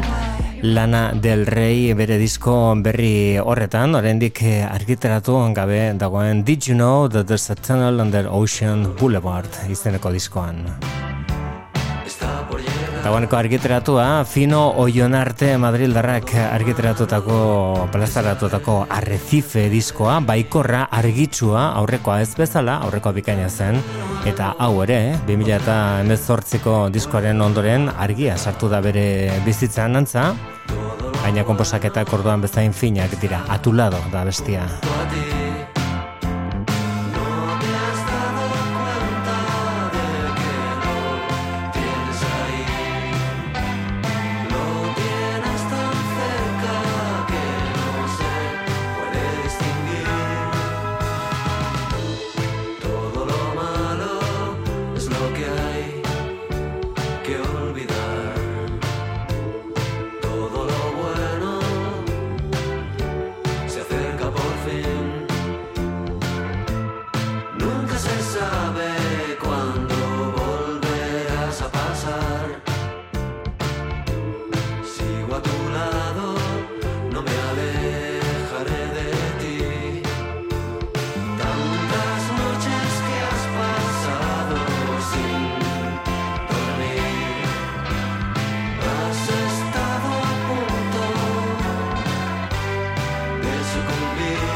Lana del Rey bere disko berri horretan, oraindik eh, argitaratu gabe dagoen Did you know that there's a tunnel under Ocean Boulevard izeneko diskoan. Dagoeneko argiteratua, Fino Oionarte Madrildarrak argiteratutako, plazaratutako Arrecife diskoa, baikorra argitsua, aurrekoa ez bezala, aurrekoa bikaina zen, eta hau ere, 2018ko diskoaren ondoren argia sartu da bere bizitzan antza, baina komposaketak orduan bezain finak dira, atulado da bestia. sucumbir.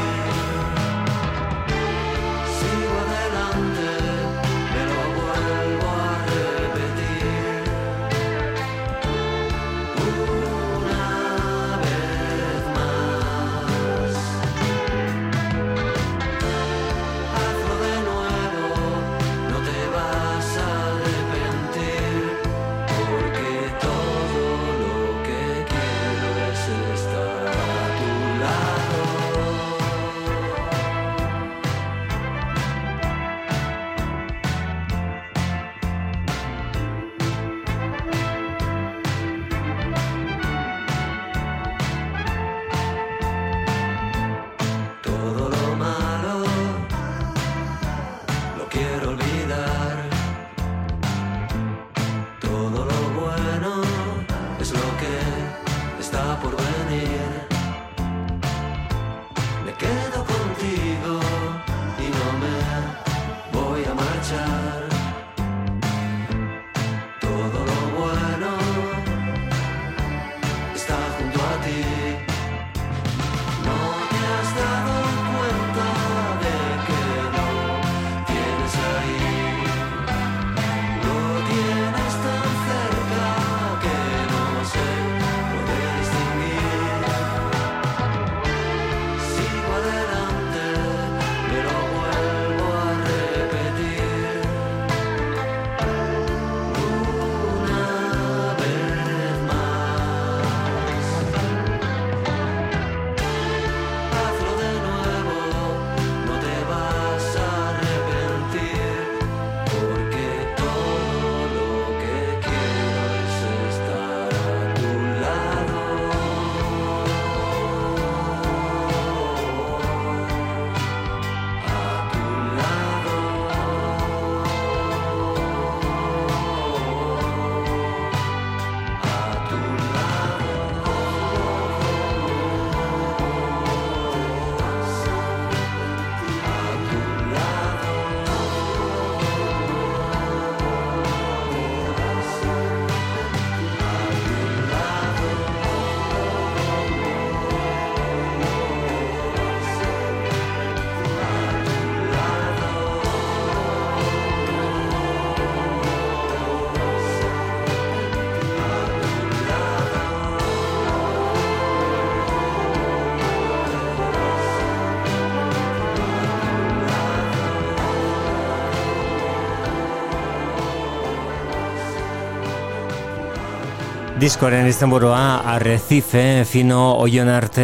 Diskoren izenburua Arrecife, Fino, Oion arte,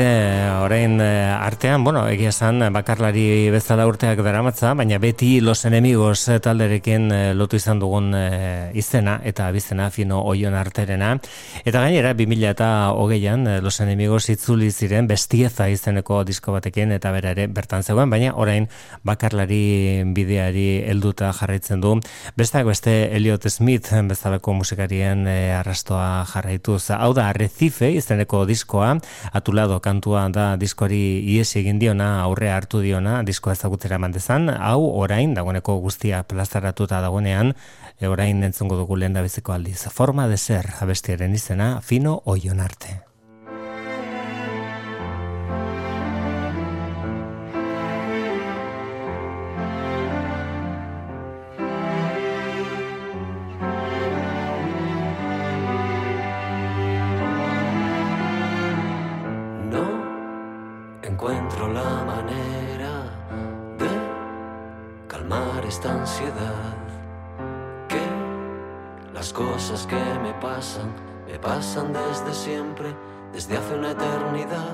orain eh, artean, bueno, egia esan bakarlari bezala urteak daramatza, baina beti Los Enemigos talderekin eh, lotu izan dugun eh, izena eta bizena Fino, Oion arterena. Eta gainera, 2000 eta hogeian Los Enemigos itzuli ziren bestieza izeneko disko batekin eta bera ere bertan zegoen, baina orain bakarlari bideari helduta jarraitzen du. Besteak beste Elliot Smith bezalako musikarien eh, arrastoa jarraituz. Hau da Arrecife izeneko diskoa, atulado kantua da diskoari iesi egin diona, aurre hartu diona, diskoa ezagutera mandezan, hau orain, dagoeneko guztia plazaratuta dagoenean, e, orain entzungo dugu lehen da aldiz. Forma de ser, abestiaren izena, fino oion arte. Que las cosas que me pasan, me pasan desde siempre, desde hace una eternidad.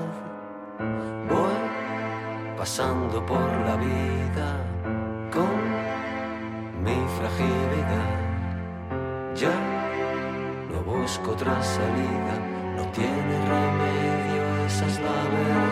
Voy pasando por la vida con mi fragilidad. Ya no busco otra salida, no tiene remedio, esa es la verdad.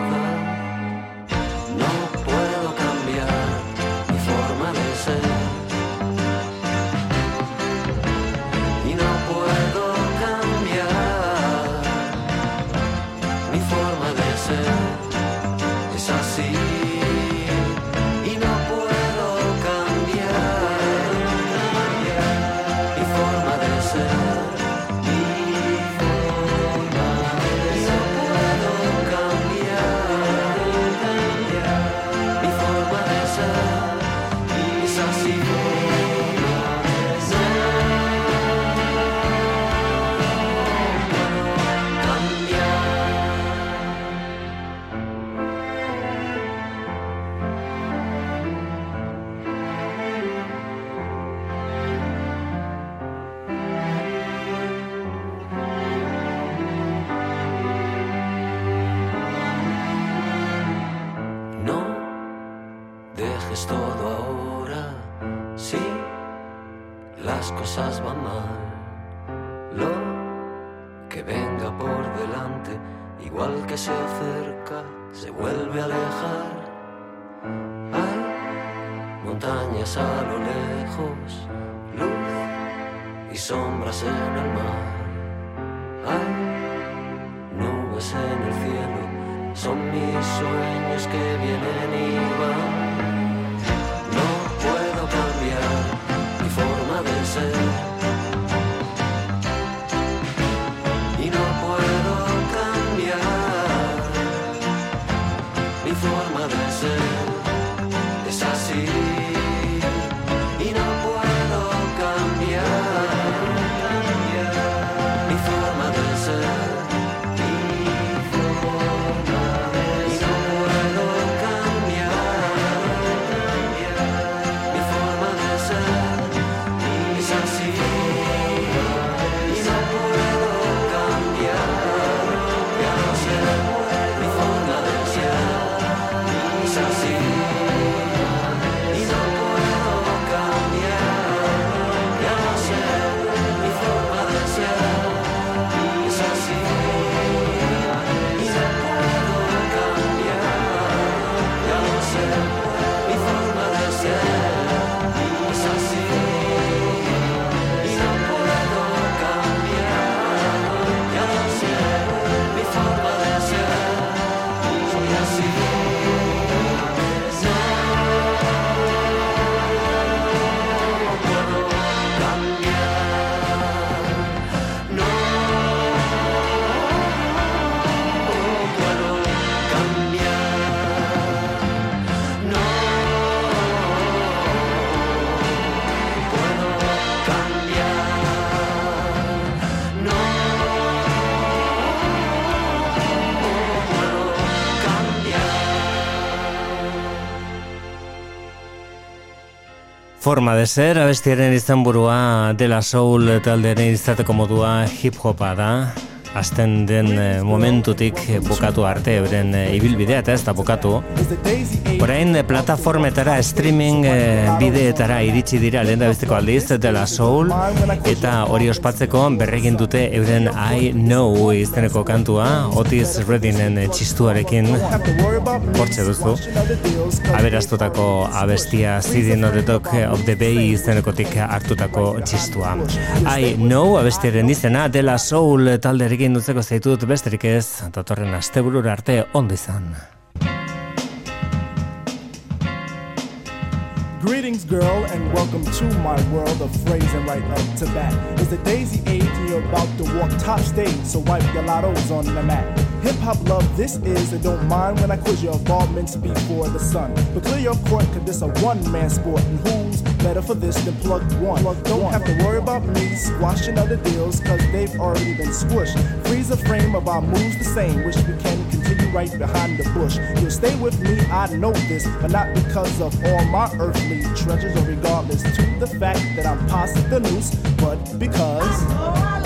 Se acerca, se vuelve a alejar. Hay montañas a lo lejos, luz y sombras en el mar. Hay nubes en el cielo, son mis sueños que vienen y van. Forma de ser, abestiaren izenburua dela soul taldearen izateko modua hip hopa da. Azten den eh, momentutik eh, bukatu arte euren eh, ibilbidea eta ez da bukatu. Orain plataformetara streaming bideetara iritsi dira lehen da besteko aldiz dela soul. Eta hori ospatzeko berregin dute euren I Know izeneko kantua Otis Reddinen eh, txistuarekin. Hortxe duzu. Aberastutako abestia City of the Dog of the Bay izenekotik hartutako txistua. I Know abestiaren izena dela soul talderekin dutzeko zaitut besterik ez datorren asteburura arte ondo izan Greetings, girl, and welcome to my world of phrasing right up to bat. It's the daisy age, and you're about to walk top stage, so wipe your lottos on the mat. Hip hop love, this is, and don't mind when I quiz your involvements before the sun. But clear your court, cause this a one man sport, and who's better for this than plug one? don't have to worry about me squashing other deals, cause they've already been squished. Freeze the frame of our moves the same, wish we can continue right behind the bush. You'll stay with me, I know this, but not because of all my earthly treasures, or regardless to the fact that I'm past the noose, but because.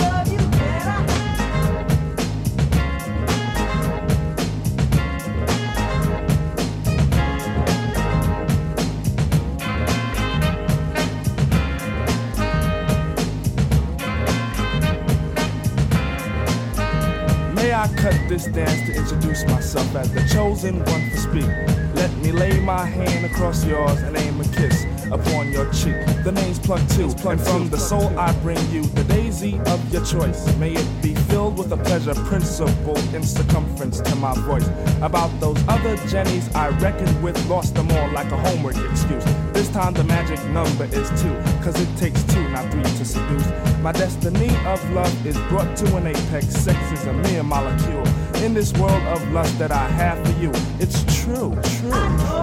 May I cut this dance to introduce myself as the chosen one to speak? Let me lay my hand across yours and aim a kiss upon your cheek. The name's Plug Two, and from the soul I bring you the daisy of your choice. May it be filled with a pleasure principle in circumference to my voice. About those other Jennies I reckoned with, lost them all like a homework excuse. This time the magic number is two, cause it takes two, not three to seduce. My destiny of love is brought to an apex. Sex is a mere molecule. In this world of lust that I have for you, it's true, true.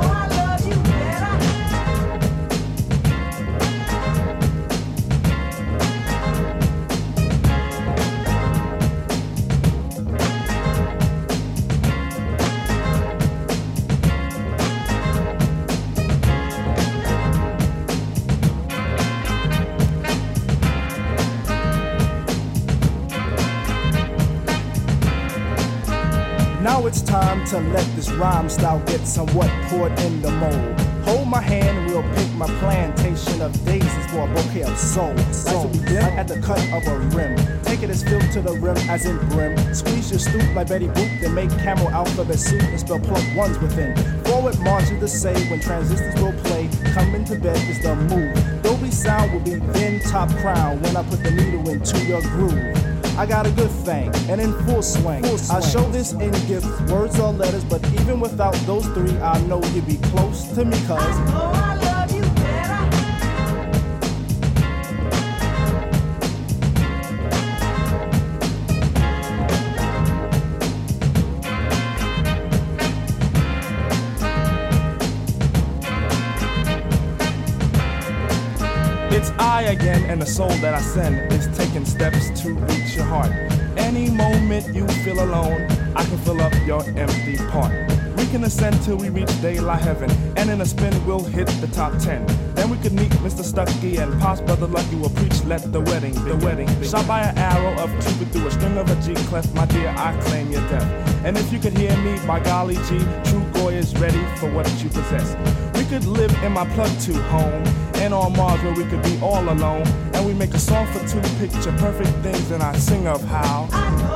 Time to let this rhyme style get somewhat poured in the mold. Hold my hand and we'll pick my plantation of daisies for a bouquet of soul. Like begin at the cut of a rim. Take it as filled to the rim as in brim. Squeeze your stoop like Betty Boop, then make camel alphabet soup and spell plug ones within. Forward march is the say when transistors will play. Coming to bed is the move. Dolby sound will be then top crown when I put the needle into your groove. I got a good thing, and in full swing. I show this in gifts, words or letters, but even without those three, I know you'd be close to me, cuz. And the soul that I send is taking steps to reach your heart. Any moment you feel alone, I can fill up your empty part. We can ascend till we reach daylight heaven, and in a spin we'll hit the top ten. Then we could meet Mr. Stucky and Pops Brother Lucky will preach, let the wedding, the wedding. Shot by an arrow of Cupid through a string of a G clef, my dear, I claim your death. And if you could hear me, by golly G, True Goy is ready for what you possess. We could live in my plug to home, and on Mars where we could be all alone. And we make a song for two picture perfect things, and I sing of how.